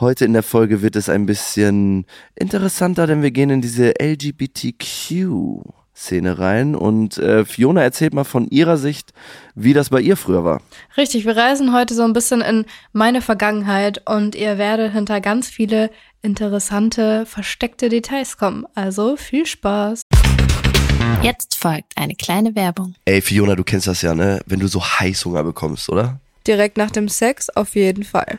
Heute in der Folge wird es ein bisschen interessanter, denn wir gehen in diese LGBTQ. Szene rein und äh, Fiona erzählt mal von ihrer Sicht, wie das bei ihr früher war. Richtig, wir reisen heute so ein bisschen in meine Vergangenheit und ihr werdet hinter ganz viele interessante, versteckte Details kommen. Also viel Spaß. Jetzt folgt eine kleine Werbung. Ey, Fiona, du kennst das ja, ne? Wenn du so Heißhunger bekommst, oder? Direkt nach dem Sex auf jeden Fall.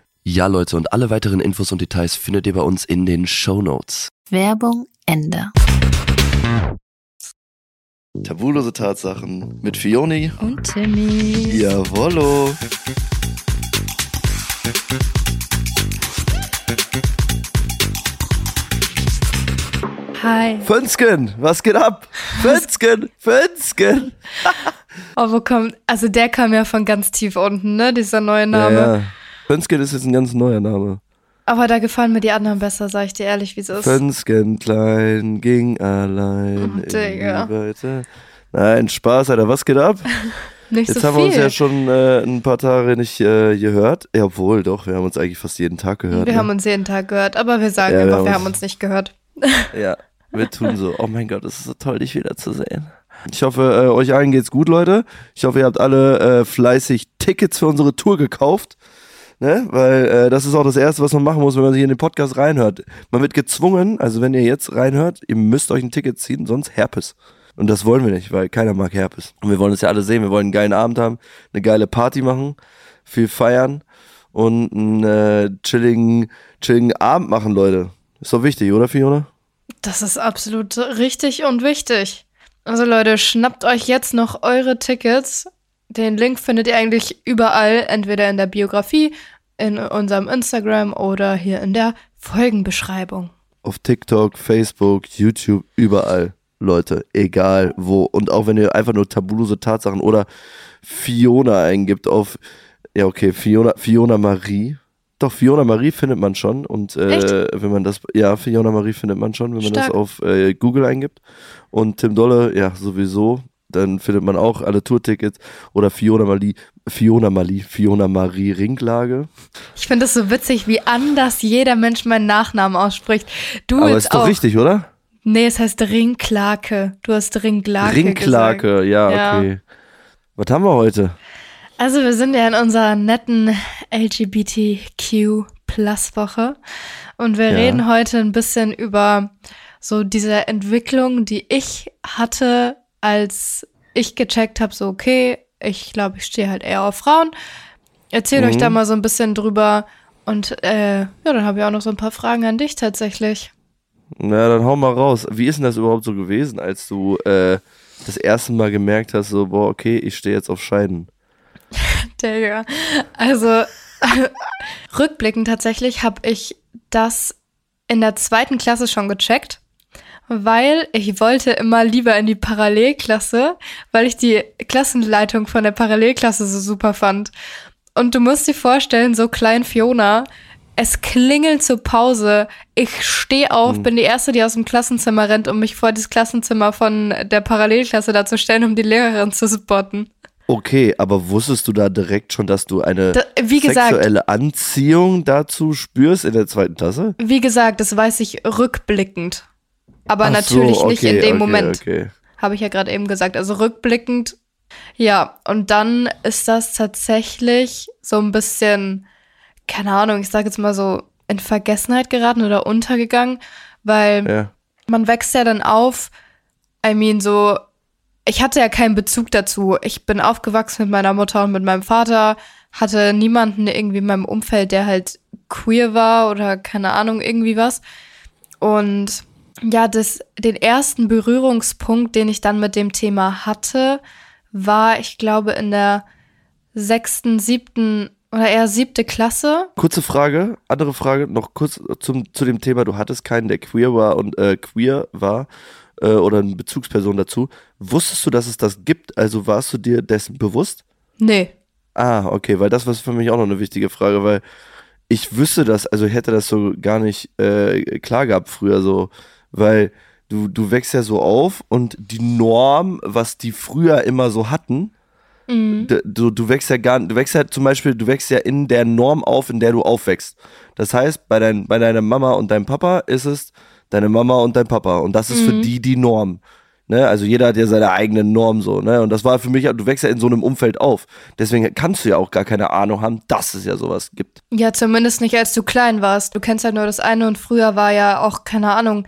Ja, Leute, und alle weiteren Infos und Details findet ihr bei uns in den Show Notes. Werbung Ende. Tabulose Tatsachen mit Fioni und Timmy. Jawollo. Hi. Fönsken, was geht ab? Fönsken, Fönsken. oh, wo kommt, also der kam ja von ganz tief unten, ne, dieser neue Name. Ja, ja. Fönsken ist jetzt ein ganz neuer Name. Aber da gefallen mir die anderen besser, sag ich dir ehrlich, wie es ist. Fönsken klein ging allein. Oh, Digga. Nein, Spaß, Alter. Was geht ab? nicht Jetzt so haben wir uns ja schon äh, ein paar Tage nicht äh, gehört. Ja, obwohl, doch, wir haben uns eigentlich fast jeden Tag gehört. Wir ne? haben uns jeden Tag gehört, aber wir sagen Ja, wir einfach, haben wir uns- haben uns nicht gehört. Ja, wir tun so. Oh mein Gott, es ist so toll, dich wiederzusehen. Ich hoffe, äh, euch allen geht's gut, Leute. Ich hoffe, ihr habt alle äh, fleißig Tickets für unsere Tour gekauft. Ne? Weil äh, das ist auch das Erste, was man machen muss, wenn man sich in den Podcast reinhört. Man wird gezwungen, also wenn ihr jetzt reinhört, ihr müsst euch ein Ticket ziehen, sonst Herpes. Und das wollen wir nicht, weil keiner mag Herpes. Und wir wollen es ja alle sehen. Wir wollen einen geilen Abend haben, eine geile Party machen, viel feiern und einen äh, chilligen, chilligen Abend machen, Leute. Ist doch wichtig, oder Fiona? Das ist absolut richtig und wichtig. Also Leute, schnappt euch jetzt noch eure Tickets. Den Link findet ihr eigentlich überall, entweder in der Biografie, in unserem Instagram oder hier in der Folgenbeschreibung. auf TikTok, Facebook, YouTube, überall, Leute, egal wo. Und auch wenn ihr einfach nur tabulose Tatsachen oder Fiona eingibt auf, ja okay, Fiona, Fiona Marie. Doch, Fiona Marie findet man schon. Und äh, wenn man das, ja, Fiona Marie findet man schon, wenn man das Stark. auf äh, Google eingibt. Und Tim Dolle, ja, sowieso. Dann findet man auch alle Tourtickets oder Fiona Marie, Fiona Marie, Fiona Marie Ringlage. Ich finde es so witzig, wie anders jeder Mensch meinen Nachnamen ausspricht. Du Aber ist doch auch. richtig, oder? Nee, es heißt Ringklake. Du hast Ringklake. Ringklake, ja, Ja. okay. Was haben wir heute? Also wir sind ja in unserer netten LGBTQ Plus Woche und wir Ja. reden heute ein bisschen über so diese Entwicklung, die ich hatte, als ich gecheckt habe, so okay, ich glaube, ich stehe halt eher auf Frauen. Erzählt euch Mhm. da mal so ein bisschen drüber und äh, ja, dann habe ich auch noch so ein paar Fragen an dich tatsächlich. Na, dann hau mal raus. Wie ist denn das überhaupt so gewesen, als du äh, das erste Mal gemerkt hast, so, boah, okay, ich stehe jetzt auf Scheiden? Digga. Also rückblickend tatsächlich habe ich das in der zweiten Klasse schon gecheckt, weil ich wollte immer lieber in die Parallelklasse, weil ich die Klassenleitung von der Parallelklasse so super fand. Und du musst dir vorstellen, so klein Fiona, es klingelt zur Pause. Ich stehe auf, Hm. bin die Erste, die aus dem Klassenzimmer rennt, um mich vor das Klassenzimmer von der Parallelklasse da zu stellen, um die Lehrerin zu spotten. Okay, aber wusstest du da direkt schon, dass du eine Da, wie gesagt, sexuelle Anziehung dazu spürst in der zweiten Klasse? wie gesagt, das weiß ich rückblickend. Aber Ach natürlich so, nicht okay, in dem okay, Moment. Okay. Habe ich ja gerade eben gesagt. Also rückblickend, ja. Und dann ist das tatsächlich so ein bisschen, keine Ahnung, ich sage jetzt mal so, in Vergessenheit geraten oder untergegangen, weil Ja. man wächst ja dann auf. I mean, so, ich hatte ja keinen Bezug dazu. Ich bin aufgewachsen mit meiner Mutter und mit meinem Vater, hatte niemanden irgendwie in meinem Umfeld, der halt queer war oder keine Ahnung, irgendwie was. Und ja, das, den ersten Berührungspunkt, den ich dann mit dem Thema hatte, war, ich glaube, in der sechsten, siebten oder eher siebte Klasse. Kurze Frage, andere Frage, noch kurz zum, zu dem Thema, du hattest keinen, der queer war und äh, queer war äh, oder eine Bezugsperson dazu. Wusstest du, dass es das gibt? Also warst du dir dessen bewusst? Nee. Ah, okay, weil das war für mich auch noch eine wichtige Frage, weil ich wüsste das, also ich hätte das so gar nicht äh, klar gehabt früher so, weil du, du wächst ja so auf und die Norm, was die früher immer so hatten, Mhm. du, du wächst ja gar du wächst ja zum Beispiel, du wächst ja in der Norm auf, in der du aufwächst. Das heißt, bei, dein, bei deiner Mama und deinem Papa ist es deine Mama und dein Papa und das ist für Mhm. die die Norm. Ne? Also jeder hat ja seine eigene Norm so, ne? Und das war für mich, du wächst ja in so einem Umfeld auf. Deswegen kannst du ja auch gar keine Ahnung haben, dass es ja sowas gibt. Ja, zumindest nicht, als du klein warst. Du kennst ja nur das eine und früher war ja auch, keine Ahnung.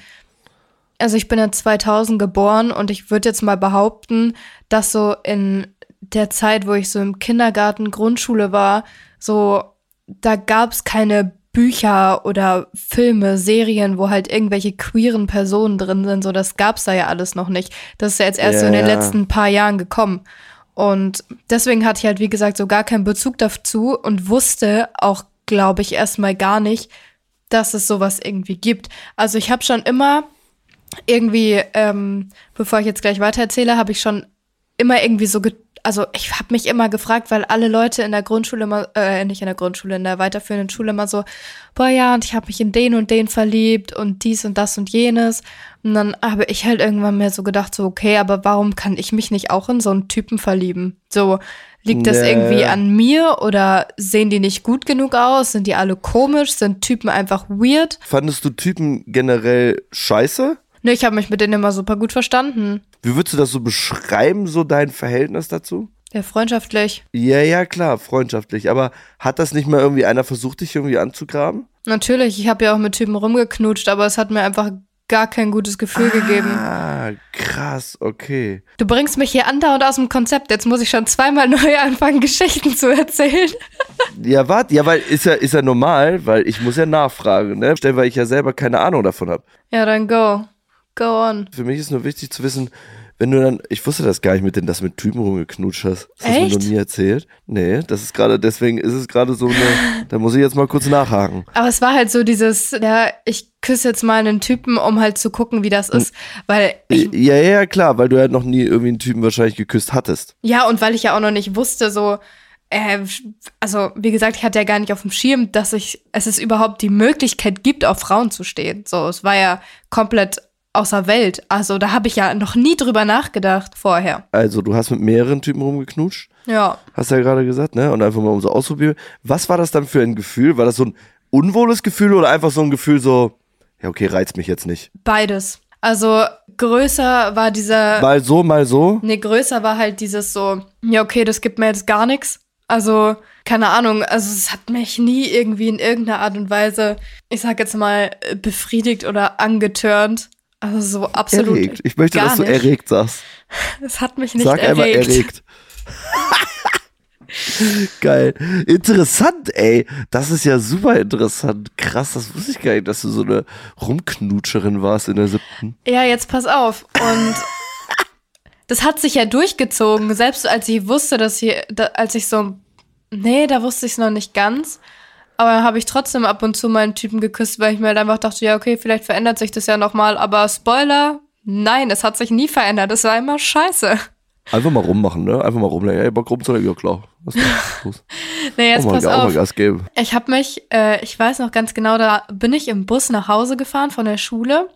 Also ich bin ja 2000 geboren und ich würde jetzt mal behaupten, dass so in der Zeit, wo ich so im Kindergarten, Grundschule war, so, da gab es keine Bücher oder Filme, Serien, wo halt irgendwelche queeren Personen drin sind. So, das gab's da ja alles noch nicht. Das ist ja jetzt erst so in den letzten paar Jahren gekommen. Und deswegen hatte ich halt, wie gesagt, so gar keinen Bezug dazu und wusste auch, glaube ich, erstmal gar nicht, dass es sowas irgendwie gibt. Also ich habe schon immer irgendwie, ähm, bevor ich jetzt gleich weitererzähle, habe ich schon immer irgendwie so, ge also ich habe mich immer gefragt, weil alle Leute in der Grundschule immer, äh, nicht in der Grundschule, in der weiterführenden Schule immer so, boah ja, und ich habe mich in den und den verliebt und dies und das und jenes. Und dann habe ich halt irgendwann mir so gedacht, so, okay, aber warum kann ich mich nicht auch in so einen Typen verlieben? So, liegt das Nee. irgendwie an mir oder sehen die nicht gut genug aus? Sind die alle komisch? Sind Typen einfach weird? Fandest du Typen generell scheiße? Ne, ich habe mich mit denen immer super gut verstanden. Wie würdest du das so beschreiben, so dein Verhältnis dazu? Ja, freundschaftlich. Ja, ja, klar, freundschaftlich. Aber hat das nicht mal irgendwie einer versucht, dich irgendwie anzugraben? Natürlich, ich habe ja auch mit Typen rumgeknutscht, aber es hat mir einfach gar kein gutes Gefühl gegeben. Ah, krass, okay. Du bringst mich hier andauernd aus dem Konzept. Jetzt muss ich schon zweimal neu anfangen, Geschichten zu erzählen. Ja, warte, ja, weil ist ja, ist ja normal, weil ich muss ja nachfragen, ne? Stell, weil ich ja selber keine Ahnung davon habe. Ja, dann go. Go on. Für mich ist nur wichtig zu wissen, wenn du dann, ich wusste das gar nicht mit den, dass du mit Typen rumgeknutscht hast. Das hast du mir Echt? noch nie erzählt. Nee, das ist gerade, deswegen ist es gerade so eine, da muss ich jetzt mal kurz nachhaken. Aber es war halt so dieses, ja, ich küsse jetzt mal einen Typen, um halt zu gucken, wie das ist. Weil ich, Ja, ja, klar, weil du ja noch nie irgendwie einen Typen wahrscheinlich geküsst hattest. ja, und weil ich ja auch noch nicht wusste, so, äh, also wie gesagt, ich hatte ja gar nicht auf dem Schirm, dass ich, es ist überhaupt die Möglichkeit gibt, auf Frauen zu stehen. So, es war ja komplett außer Welt. Also da habe ich ja noch nie drüber nachgedacht vorher. Also, du hast mit mehreren Typen rumgeknutscht, Ja. hast du ja gerade gesagt, ne? Und einfach mal um so ausprobieren. Was war das dann für ein Gefühl? War das so ein unwohles Gefühl oder einfach so ein Gefühl so, ja, okay, reizt mich jetzt nicht? Beides. Also größer war dieser. Mal so, mal so. Nee, größer war halt dieses so, ja, okay, das gibt mir jetzt gar nichts. Also, keine Ahnung, also es hat mich nie irgendwie in irgendeiner Art und Weise, ich sag jetzt mal, befriedigt oder angetörnt. Also so absolut. Erregt. Ich möchte, dass du nicht. erregt sagst. Es hat mich nicht Sag einmal erregt. erregt. Geil. Interessant, ey. Das ist ja super interessant. Krass, das wusste ich gar nicht, dass du so eine Rumknutscherin warst in der siebten. Ja, jetzt pass auf. Und das hat sich ja durchgezogen, selbst als ich wusste, dass hier, da, als ich so, nee, da wusste ich es noch nicht ganz. Aber habe ich trotzdem ab und zu meinen Typen geküsst, weil ich mir halt einfach dachte, ja, okay, vielleicht verändert sich das ja nochmal. Aber Spoiler, nein, es hat sich nie verändert. Es war immer scheiße. Einfach mal rummachen, ne? Einfach mal rumlegen. Ey, Bock rumzulegen, ja klar. Was ist los? Nee, jetzt mal, pass auch mal auf. Gas geben. Ich habe mich, äh, ich weiß noch ganz genau, da bin ich im Bus nach Hause gefahren von der Schule.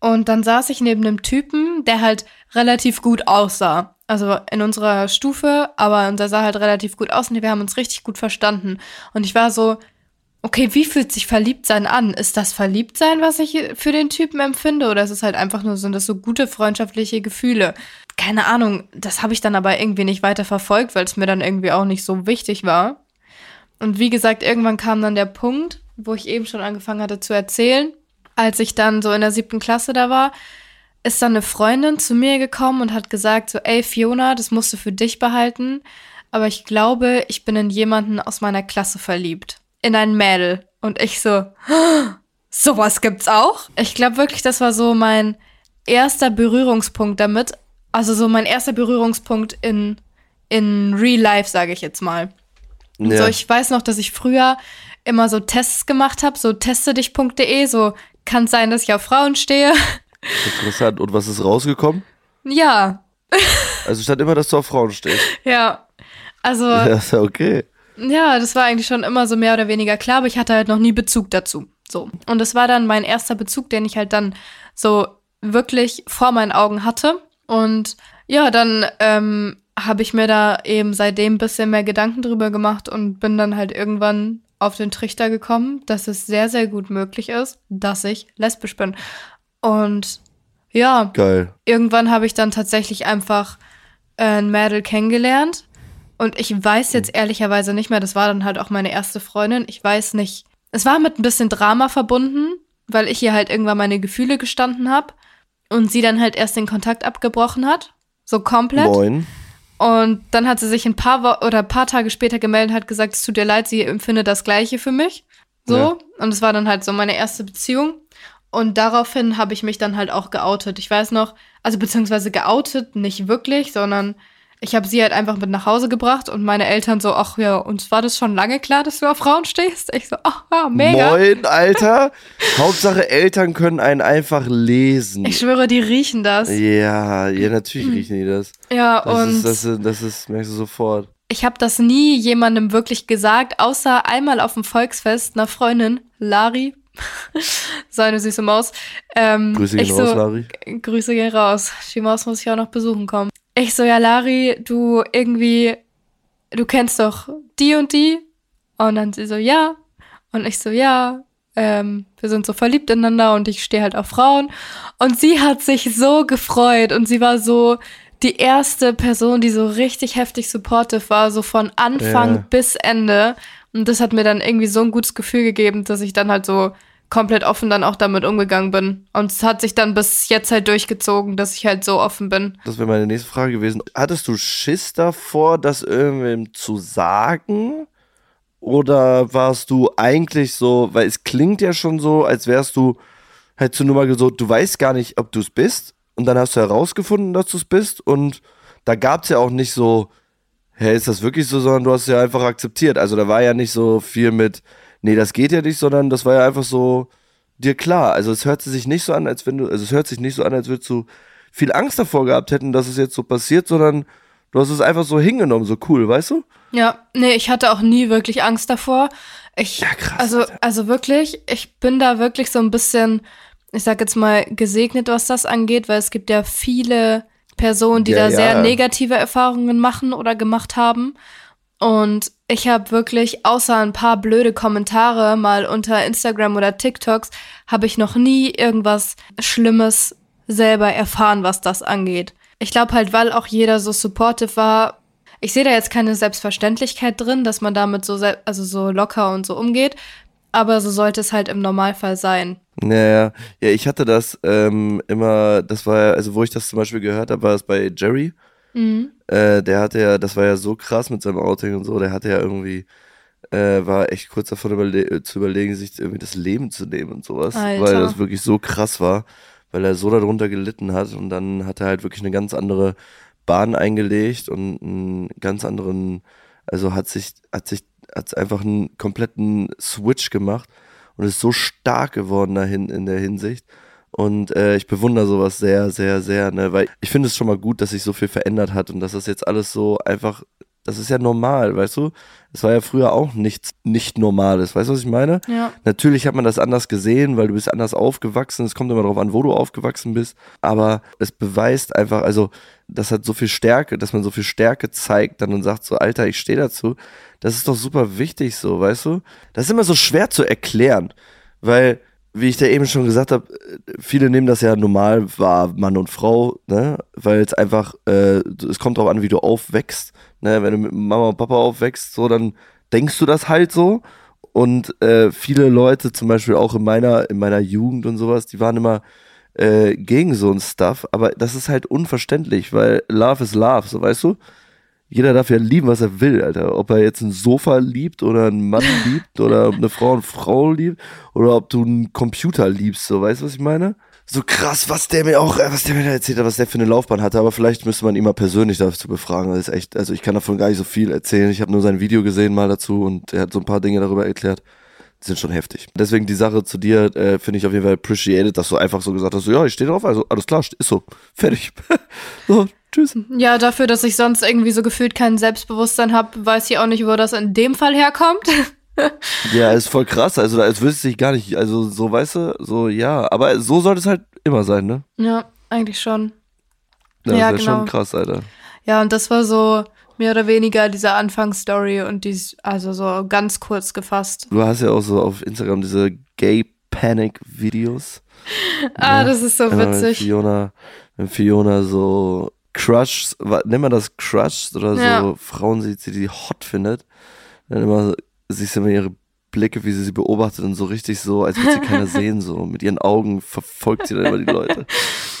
Und dann saß ich neben einem Typen, der halt relativ gut aussah. Also in unserer Stufe, aber der sah halt relativ gut aus und wir haben uns richtig gut verstanden. Und ich war so, okay, wie fühlt sich Verliebtsein an? Ist das Verliebtsein, was ich für den Typen empfinde? Oder ist es halt einfach nur, sind das so gute freundschaftliche Gefühle? Keine Ahnung, das habe ich dann aber irgendwie nicht weiter verfolgt, weil es mir dann irgendwie auch nicht so wichtig war. Und wie gesagt, irgendwann kam dann der Punkt, wo ich eben schon angefangen hatte zu erzählen, als ich dann so in der siebten Klasse da war, ist dann eine Freundin zu mir gekommen und hat gesagt so, ey Fiona, das musst du für dich behalten, aber ich glaube, ich bin in jemanden aus meiner Klasse verliebt. In ein Mädel. Und ich so, sowas gibt's auch? Ich glaube wirklich, das war so mein erster Berührungspunkt damit. Also so mein erster Berührungspunkt in, in Real Life, sage ich jetzt mal. Ja. So, ich weiß noch, dass ich früher immer so Tests gemacht habe, so testedich.de, so kann sein, dass ich auf Frauen stehe. Interessant. Und was ist rausgekommen? ja, Also stand immer, dass du auf Frauen stehst. ja. Also, Ja, ja. ist ja okay. das war eigentlich schon immer so mehr oder weniger klar, aber ich hatte halt noch nie Bezug dazu. So. Und das war dann mein erster Bezug, den ich halt dann so wirklich vor meinen Augen hatte. Und ja, dann ähm, habe ich mir da eben seitdem ein bisschen mehr Gedanken drüber gemacht und bin dann halt irgendwann auf den Trichter gekommen, dass es sehr, sehr gut möglich ist, dass ich lesbisch bin. Und ja, Geil. irgendwann habe ich dann tatsächlich einfach äh, ein Mädel kennengelernt. Und ich weiß jetzt ehrlicherweise nicht mehr, das war dann halt auch meine erste Freundin. Ich weiß nicht. Es war mit ein bisschen Drama verbunden, weil ich ihr halt irgendwann meine Gefühle gestanden habe und sie dann halt erst den Kontakt abgebrochen hat. So komplett. Moin. Und dann hat sie sich ein paar Wo oder ein paar Tage später gemeldet und hat gesagt, es tut ihr leid, sie empfindet das Gleiche für mich. So. Ja. Und es war dann halt so meine erste Beziehung. Und daraufhin habe ich mich dann halt auch geoutet. Ich weiß noch, also beziehungsweise geoutet nicht wirklich, sondern ich habe sie halt einfach mit nach Hause gebracht und meine Eltern so, ach ja, uns war das schon lange klar, dass du auf Frauen stehst. Ich so, ach ja, mega. Moin, Alter. Hauptsache Eltern können einen einfach lesen. Ich schwöre, die riechen das. ja, ja, natürlich riechen die das. Ja, Das und ist, das, ist, das ist, merkst du sofort. ich habe das nie jemandem wirklich gesagt, außer einmal auf dem Volksfest einer Freundin, Lari, so eine süße Maus. Ähm, Grüße gehen so, raus, Lari. Grüße gehen raus. Die Maus muss ich auch noch besuchen kommen. Ich so, ja, Lari, du irgendwie, du kennst doch die und die. Und dann sie so, ja. Und ich so, ja. Ähm, wir sind so verliebt ineinander und ich stehe halt auf Frauen. Und sie hat sich so gefreut und sie war so die erste Person, die so richtig heftig supportive war, so von Anfang Ja. bis Ende. Und das hat mir dann irgendwie so ein gutes Gefühl gegeben, dass ich dann halt so komplett offen dann auch damit umgegangen bin. Und es hat sich dann bis jetzt halt durchgezogen, dass ich halt so offen bin. Das wäre meine nächste Frage gewesen. Hattest du Schiss davor, das irgendwem zu sagen? Oder warst du eigentlich so, weil es klingt ja schon so, als wärst du, hättest du nur mal so, du weißt gar nicht, ob du es bist. Und dann hast du herausgefunden, dass du es bist. Und da gab es ja auch nicht so, hey, ist das wirklich so, sondern du hast es ja einfach akzeptiert. Also da war ja nicht so viel mit, nee, das geht ja nicht, sondern das war ja einfach so dir klar. Also es hört sich nicht so an, als wenn du, also es hört sich nicht so an, als würdest du viel Angst davor gehabt hätten, dass es jetzt so passiert, sondern du hast es einfach so hingenommen, so cool, weißt du? Ja, nee, ich hatte auch nie wirklich Angst davor. Ich, Ja, krass, Also, Alter. also wirklich, ich bin da wirklich so ein bisschen, ich sag jetzt mal, gesegnet, was das angeht, weil es gibt ja viele Personen, die Ja, da ja. sehr negative Erfahrungen machen oder gemacht haben. Und ich habe wirklich, außer ein paar blöde Kommentare mal unter Instagram oder TikToks, habe ich noch nie irgendwas Schlimmes selber erfahren, was das angeht. Ich glaube halt, weil auch jeder so supportive war, ich sehe da jetzt keine Selbstverständlichkeit drin, dass man damit so, also so locker und so umgeht. Aber so sollte es halt im Normalfall sein. Naja, ja, ich hatte das ähm, immer, das war ja, also wo ich das zum Beispiel gehört habe, war es bei Jerry. Mhm. Äh, der hatte ja, das war ja so krass mit seinem Outing und so, der hatte ja irgendwie, äh, war echt kurz davon überle zu überlegen, sich irgendwie das Leben zu nehmen und sowas. Alter. Weil das wirklich so krass war, weil er so darunter gelitten hat und dann hat er halt wirklich eine ganz andere Bahn eingelegt und einen ganz anderen, also hat sich, hat sich hat einfach einen kompletten Switch gemacht und ist so stark geworden dahin in der Hinsicht. Und äh, ich bewundere sowas sehr, sehr, sehr, ne? weil ich finde es schon mal gut, dass sich so viel verändert hat und dass das jetzt alles so einfach, das ist ja normal, weißt du? Es war ja früher auch nichts nicht Normales, weißt du, was ich meine? Ja. Natürlich hat man das anders gesehen, weil du bist anders aufgewachsen. Es kommt immer darauf an, wo du aufgewachsen bist. Aber es beweist einfach, also das hat so viel Stärke, dass man so viel Stärke zeigt dann und sagt so, Alter, ich stehe dazu. Das ist doch super wichtig so, weißt du? Das ist immer so schwer zu erklären, weil wie ich da eben schon gesagt habe, viele nehmen das ja normal wahr, Mann und Frau, ne? Weil es einfach, äh, es kommt darauf an, wie du aufwächst. Ne? Wenn du mit Mama und Papa aufwächst, so, dann denkst du das halt so. Und äh, viele Leute, zum Beispiel auch in meiner, in meiner Jugend und sowas, die waren immer äh, gegen so ein Stuff, aber das ist halt unverständlich, weil Love is Love, so weißt du? Jeder darf ja lieben, was er will, Alter. Ob er jetzt ein Sofa liebt oder einen Mann liebt oder eine Frau eine Frau liebt oder ob du einen Computer liebst, so weißt du, was ich meine? So krass, was der mir auch, äh, was der mir da erzählt hat, was der für eine Laufbahn hatte, aber vielleicht müsste man ihn mal persönlich dazu befragen. Das ist echt, also ich kann davon gar nicht so viel erzählen. Ich habe nur sein Video gesehen mal dazu und er hat so ein paar Dinge darüber erklärt. Die sind schon heftig. Deswegen die Sache zu dir äh, finde ich auf jeden Fall appreciated, dass du einfach so gesagt hast, so, ja, ich stehe drauf, also alles klar, ist so, fertig. so, tschüss. Ja, dafür, dass ich sonst irgendwie so gefühlt kein Selbstbewusstsein habe, weiß ich auch nicht, wo das in dem Fall herkommt. Ja, ist voll krass. Also, als wüsste ich gar nicht, also so, weißt du, so, ja. Aber so sollte es halt immer sein, ne? ja, eigentlich schon. Ja, Ja, das ist genau. schon krass, Alter. Ja, und das war so mehr oder weniger diese Anfangsstory und dies, also so ganz kurz gefasst. Du hast ja auch so auf Instagram diese Gay Panic Videos. Ah, Ja, das ist so witzig. Fiona, wenn Fiona so Crush, nennt man das Crush oder so Ja. Frauen sieht, die die hot findet, dann immer siehst du immer ihre Blicke, wie sie sie beobachtet und so richtig so, als würde sie keiner sehen, so mit ihren Augen verfolgt sie dann immer die Leute.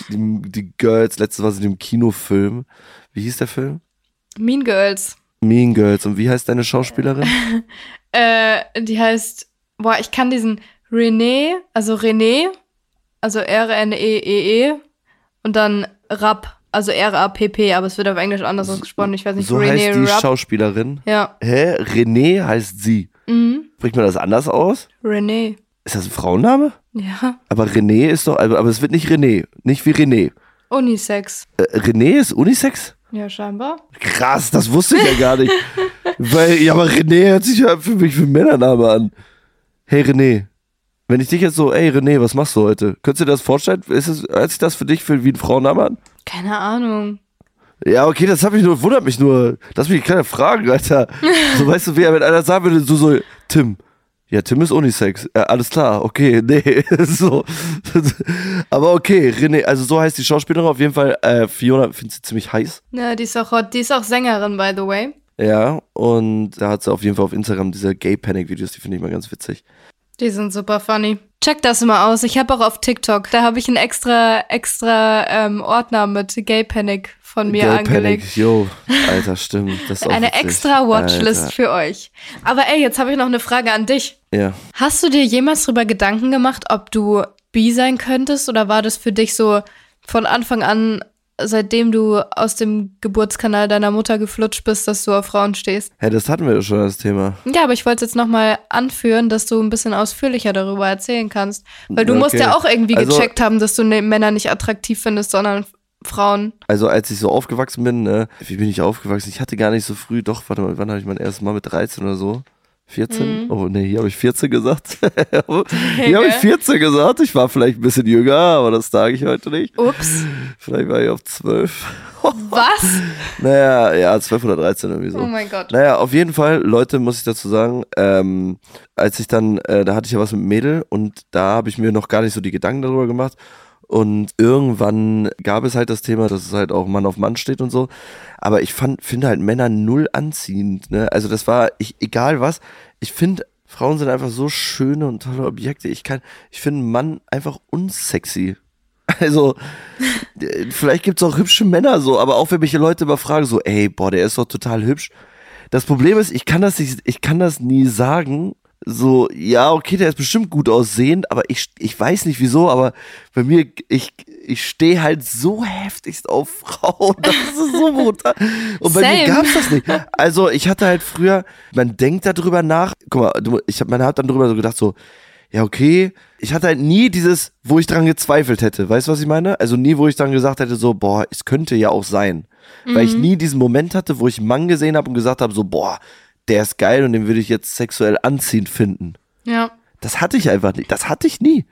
Die, die Girls, letztes war sie in dem Kinofilm. Wie hieß der Film? Mean Girls. Mean Girls. Und wie heißt deine Schauspielerin? Äh, die heißt, boah, ich kann diesen René, also René, also R-N-E-E-E E und dann Rapp, also R-A-P-P, aber es wird auf Englisch anders ausgesprochen. Ich weiß nicht, So René heißt die Rapp. Schauspielerin. Ja. Hä? René heißt sie. Mhm. Spricht man das anders aus? René. Ist das ein Frauenname? Ja. Aber René ist doch, aber aber es wird nicht René. Nicht wie René. Unisex. Äh, René ist Unisex? Ja, scheinbar. Krass, das wusste ich ja gar nicht. Weil, ja, aber René hört sich ja für mich ein Männername an. Hey René, wenn ich dich jetzt so, ey René, was machst du heute? Könntest du dir das vorstellen? Ist es, hört sich das für dich für, wie ein Frauenname an? Keine Ahnung. Ja, okay, das hab ich nur, wundert mich nur. Lass mich keine Fragen, Alter. So, weißt du, wie, wenn einer sagen würde, so, so, Tim. Ja, Tim ist Unisex. Ja, alles klar, okay, nee, so. Aber okay, René, also so heißt die Schauspielerin auf jeden Fall. Äh, Fiona findet sie ziemlich heiß. Ja, die ist auch hot. Die ist auch Sängerin, by the way. Ja, und da hat sie auf jeden Fall auf Instagram diese Gay Panic Videos, die finde ich mal ganz witzig. Die sind super funny. Check das mal aus. Ich habe auch auf TikTok, da habe ich einen extra, extra ähm, Ordner mit Gay Panic von mir Gay angelegt. Panic, yo, Alter, stimmt. Das ist Eine witzig. extra Watchlist Alter. für euch. Aber ey, jetzt habe ich noch eine Frage an dich. Ja. Hast du dir jemals darüber Gedanken gemacht, ob du bi sein könntest? Oder war das für dich so von Anfang an, seitdem du aus dem Geburtskanal deiner Mutter geflutscht bist, dass du auf Frauen stehst? Hä, das hatten wir ja schon, das Thema. Ja, aber ich wollte es jetzt nochmal anführen, dass du ein bisschen ausführlicher darüber erzählen kannst. Weil du musst Okay. ja auch irgendwie Also- gecheckt haben, dass du ne Männer nicht attraktiv findest, sondern Frauen. Also als ich so aufgewachsen bin, ne, wie bin ich aufgewachsen? Ich hatte gar nicht so früh, doch, warte mal, wann habe ich mein erstes Mal mit 13 oder so? 14? Mhm. Oh ne, hier habe ich 14 gesagt. hier habe ich 14 gesagt. Ich war vielleicht ein bisschen jünger, aber das sage ich heute nicht. Ups. Vielleicht war ich auf 12. Was? Naja, ja, 12 oder 13 irgendwie so. Oh mein Gott. Naja, auf jeden Fall, Leute, muss ich dazu sagen, ähm, als ich dann, äh, da hatte ich ja was mit Mädel und da habe ich mir noch gar nicht so die Gedanken darüber gemacht. Und irgendwann gab es halt das Thema, dass es halt auch Mann auf Mann steht und so. Aber ich fand, finde halt Männer null anziehend. Ne? Also das war, ich, egal was, ich finde, Frauen sind einfach so schöne und tolle Objekte. Ich kann, ich finde Mann einfach unsexy. Also, vielleicht gibt's auch hübsche Männer so, aber auch wenn mich Leute immer fragen, so, ey, boah, der ist doch total hübsch. Das Problem ist, ich kann das nicht, ich kann das nie sagen, so, ja, okay, der ist bestimmt gut aussehend, aber ich, ich weiß nicht wieso, aber bei mir, ich, ich stehe halt so heftigst auf Frauen. Das ist so brutal. Und bei Same. mir gab's das nicht. Also ich hatte halt früher, man denkt darüber nach, guck mal, ich hab, man hat dann drüber so gedacht, so, ja, okay. Ich hatte halt nie dieses, wo ich dran gezweifelt hätte. Weißt du, was ich meine? Also nie, wo ich dann gesagt hätte, so, boah, es könnte ja auch sein. Weil ich nie diesen Moment hatte, wo ich einen Mann gesehen habe und gesagt habe, so, boah, der ist geil und den würde ich jetzt sexuell anziehend finden. Ja. Das hatte ich einfach nicht. Das hatte ich nie.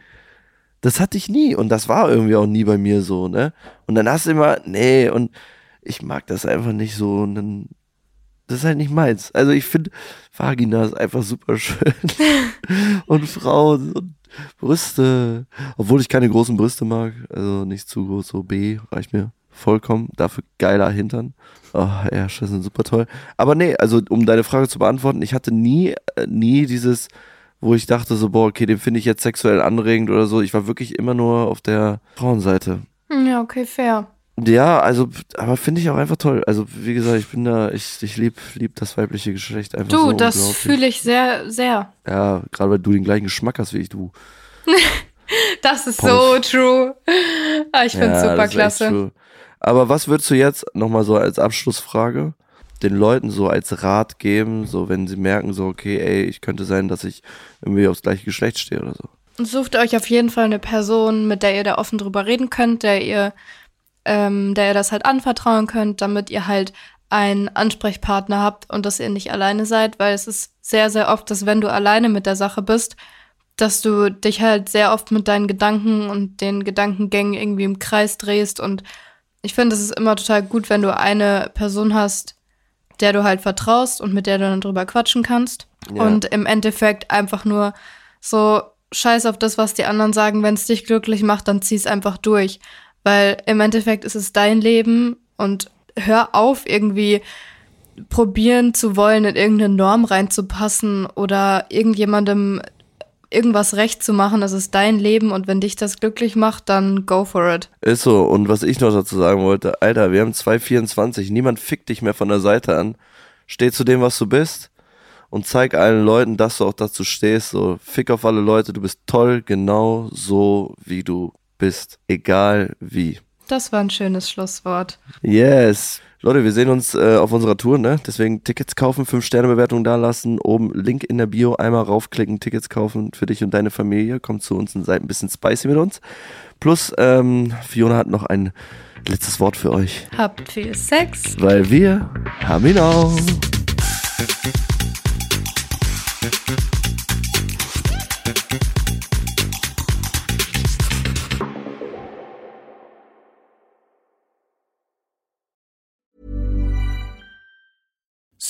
Das hatte ich nie. Und das war irgendwie auch nie bei mir so, ne? Und dann hast du immer, nee, und ich mag das einfach nicht so. Und dann, das ist halt nicht meins. Also ich finde, Vagina ist einfach super schön. und Frauen und Brüste. Obwohl ich keine großen Brüste mag. Also nicht zu groß, so B reicht mir vollkommen. Dafür geiler Hintern. Oh, Ärsche sind super toll. Aber nee, also um deine Frage zu beantworten, ich hatte nie, äh, nie dieses, wo ich dachte so, boah, okay, den finde ich jetzt sexuell anregend oder so. Ich war wirklich immer nur auf der Frauenseite. Ja, okay, fair. Ja, also, aber finde ich auch einfach toll. Also, wie gesagt, ich bin da, ich, ich lieb, lieb das weibliche Geschlecht einfach so Du, das unglaublich. fühle ich sehr, sehr. Ja, gerade weil du den gleichen Geschmack hast wie ich, du. Das ist Pommes. so true. Ah, ich finde ja, super das ist echt klasse. Aber was würdest du jetzt nochmal so als Abschlussfrage den Leuten so als Rat geben, so wenn sie merken, so, okay, ey, ich könnte sein, dass ich irgendwie aufs gleiche Geschlecht stehe oder so. Sucht euch auf jeden Fall eine Person, mit der ihr da offen drüber reden könnt, der ihr, ähm, der ihr das halt anvertrauen könnt, damit ihr halt einen Ansprechpartner habt und dass ihr nicht alleine seid, weil es ist sehr, sehr oft, dass wenn du alleine mit der Sache bist, dass du dich halt sehr oft mit deinen Gedanken und den Gedankengängen irgendwie im Kreis drehst und ich finde, es ist immer total gut, wenn du eine Person hast, der du halt vertraust und mit der du dann drüber quatschen kannst. Ja. Und im Endeffekt einfach nur so scheiß auf das, was die anderen sagen. Wenn es dich glücklich macht, dann zieh's einfach durch. Weil im Endeffekt ist es dein Leben und hör auf, irgendwie probieren zu wollen, in irgendeine Norm reinzupassen oder irgendjemandem irgendwas recht zu machen. Das ist dein Leben und wenn dich das glücklich macht, dann go for it. Ist so. Und was ich noch dazu sagen wollte, Alter, wir haben 224, niemand fickt dich mehr von der Seite an. Steh zu dem, was du bist und zeig allen Leuten, dass du auch dazu stehst. So, fick auf alle Leute, du bist toll, genau so, wie du bist. Egal wie. Das war ein schönes Schlusswort. Yes. Leute, wir sehen uns äh, auf unserer Tour, ne? Deswegen Tickets kaufen, 5-Sterne-Bewertung da lassen, oben Link in der Bio, einmal raufklicken, Tickets kaufen für dich und deine Familie. Kommt zu uns und seid ein bisschen spicy mit uns. Plus, ähm, Fiona hat noch ein letztes Wort für euch, Habt viel Sex. weil wir haben ihn auch.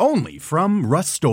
Only from Rust